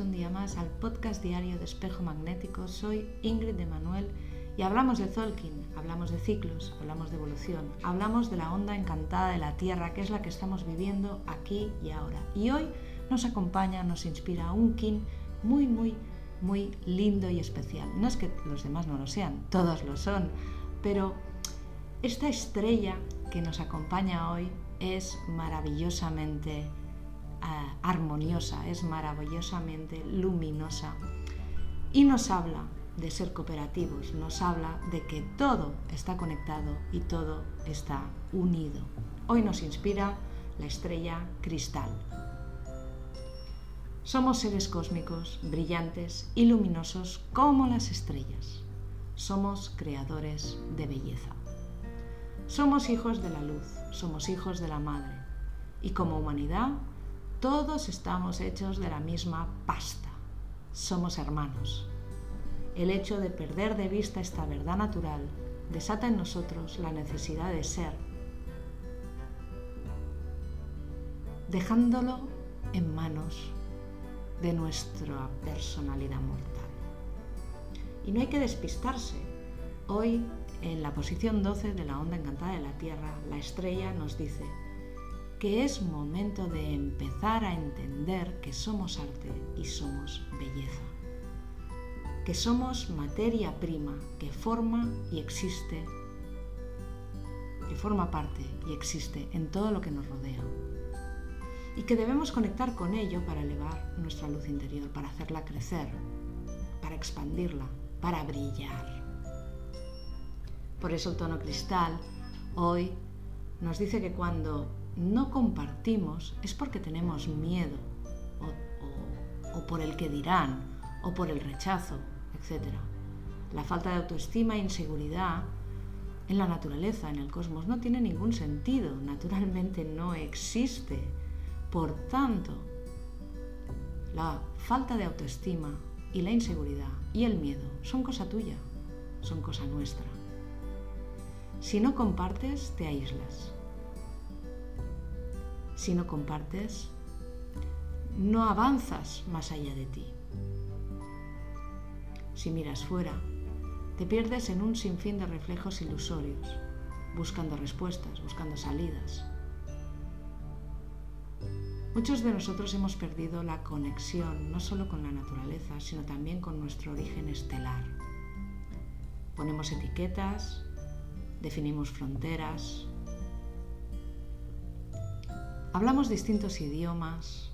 un día más al podcast diario de Espejo Magnético. Soy Ingrid de Manuel y hablamos de Tolkien, hablamos de ciclos, hablamos de evolución, hablamos de la onda encantada de la Tierra, que es la que estamos viviendo aquí y ahora. Y hoy nos acompaña, nos inspira un King muy, muy, muy lindo y especial. No es que los demás no lo sean, todos lo son, pero esta estrella que nos acompaña hoy es maravillosamente armoniosa, es maravillosamente luminosa y nos habla de ser cooperativos, nos habla de que todo está conectado y todo está unido. Hoy nos inspira la estrella cristal. Somos seres cósmicos, brillantes y luminosos como las estrellas. Somos creadores de belleza. Somos hijos de la luz, somos hijos de la madre. Y como humanidad todos estamos hechos de la misma pasta. Somos hermanos. El hecho de perder de vista esta verdad natural desata en nosotros la necesidad de ser, dejándolo en manos de nuestra personalidad mortal. Y no hay que despistarse. Hoy, en la posición 12 de la onda encantada de la Tierra, la estrella nos dice, que es momento de empezar a entender que somos arte y somos belleza, que somos materia prima que forma y existe, que forma parte y existe en todo lo que nos rodea y que debemos conectar con ello para elevar nuestra luz interior, para hacerla crecer, para expandirla, para brillar. Por eso el tono cristal hoy nos dice que cuando no compartimos es porque tenemos miedo o, por el que dirán o por el rechazo, etc. La falta de autoestima e inseguridad en la naturaleza, en el cosmos, no tiene ningún sentido, naturalmente no existe. Por tanto, la falta de autoestima y la inseguridad y el miedo son cosa tuya, son cosa nuestra. Si no compartes, te aíslas. Si no compartes, no avanzas más allá de ti. Si miras fuera, te pierdes en un sinfín de reflejos ilusorios, buscando respuestas, buscando salidas. Muchos de nosotros hemos perdido la conexión no solo con la naturaleza, sino también con nuestro origen estelar. Ponemos etiquetas, definimos fronteras, Hablamos distintos idiomas,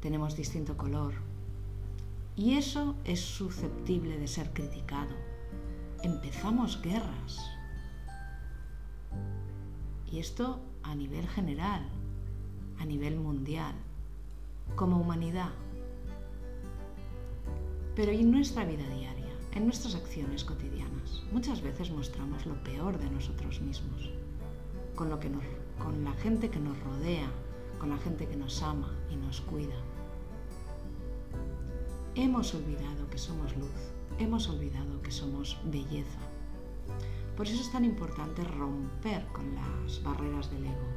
tenemos distinto color y eso es susceptible de ser criticado. Empezamos guerras. Y esto a nivel general, a nivel mundial, como humanidad. Pero en nuestra vida diaria, en nuestras acciones cotidianas, muchas veces mostramos lo peor de nosotros mismos con, lo que con la gente que nos rodea, con la gente que nos ama y nos cuida. Hemos olvidado que somos luz, hemos olvidado que somos belleza. Por eso es tan importante romper con las barreras del ego.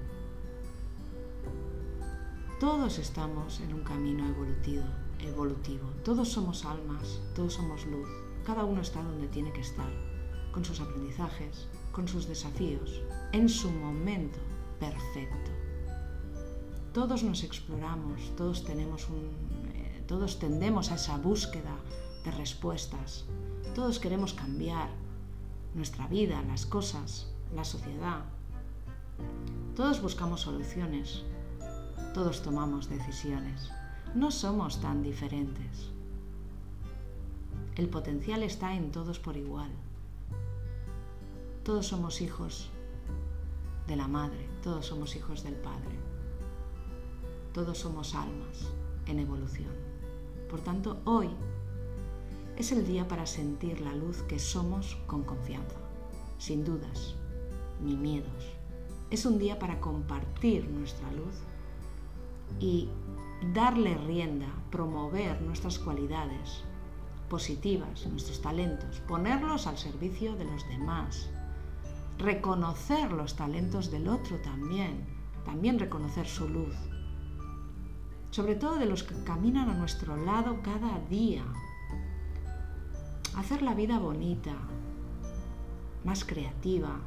Todos estamos en un camino evolutivo, evolutivo. Todos somos almas, todos somos luz. Cada uno está donde tiene que estar, con sus aprendizajes, con sus desafíos, en su momento perfecto. Todos nos exploramos, todos tenemos un, eh, todos tendemos a esa búsqueda de respuestas. Todos queremos cambiar nuestra vida, las cosas, la sociedad. Todos buscamos soluciones. Todos tomamos decisiones. No somos tan diferentes. El potencial está en todos por igual. Todos somos hijos de la Madre, todos somos hijos del Padre. Todos somos almas en evolución. Por tanto, hoy es el día para sentir la luz que somos con confianza, sin dudas ni miedos. Es un día para compartir nuestra luz y darle rienda, promover nuestras cualidades positivas, nuestros talentos, ponerlos al servicio de los demás, reconocer los talentos del otro también, también reconocer su luz. sobre todo de los que caminan a nuestro lado cada día. Hacer la vida bonita, más creativa,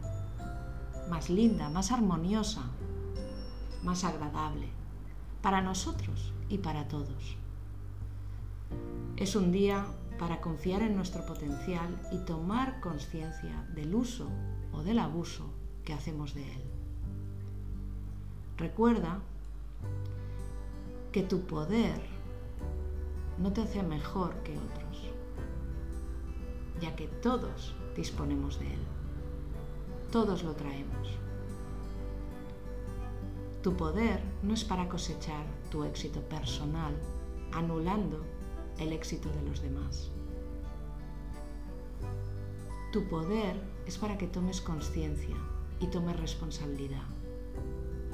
más linda, más armoniosa, más agradable, para nosotros y para todos. Es un día para confiar en nuestro potencial y tomar conciencia del uso o del abuso que hacemos de él. Recuerda que tu poder no te hace mejor que otros, ya que todos disponemos de él. Todos lo traemos. Tu poder no es para cosechar tu éxito personal, anulando el éxito de los demás. Tu poder es para que tomes conciencia y tomes responsabilidad.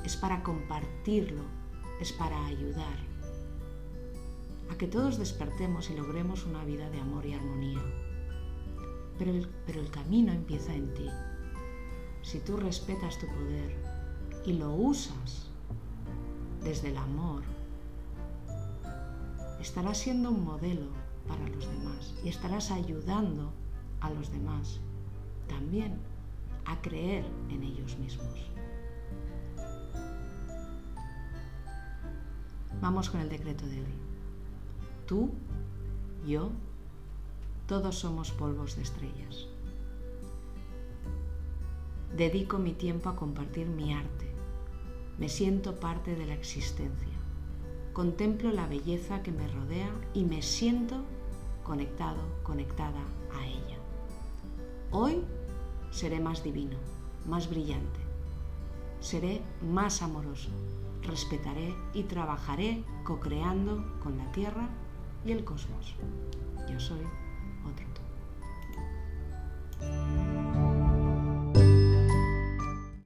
Es para compartirlo, es para ayudar a que todos despertemos y logremos una vida de amor y armonía. Pero el, pero el camino empieza en ti. Si tú respetas tu poder y lo usas desde el amor, estarás siendo un modelo para los demás y estarás ayudando a los demás también a creer en ellos mismos. Vamos con el decreto de hoy. Tú, yo, todos somos polvos de estrellas. Dedico mi tiempo a compartir mi arte. Me siento parte de la existencia. Contemplo la belleza que me rodea y me siento conectado, conectada a ella. Hoy seré más divino, más brillante. Seré más amoroso. Respetaré y trabajaré co-creando con la Tierra y el cosmos. Yo soy.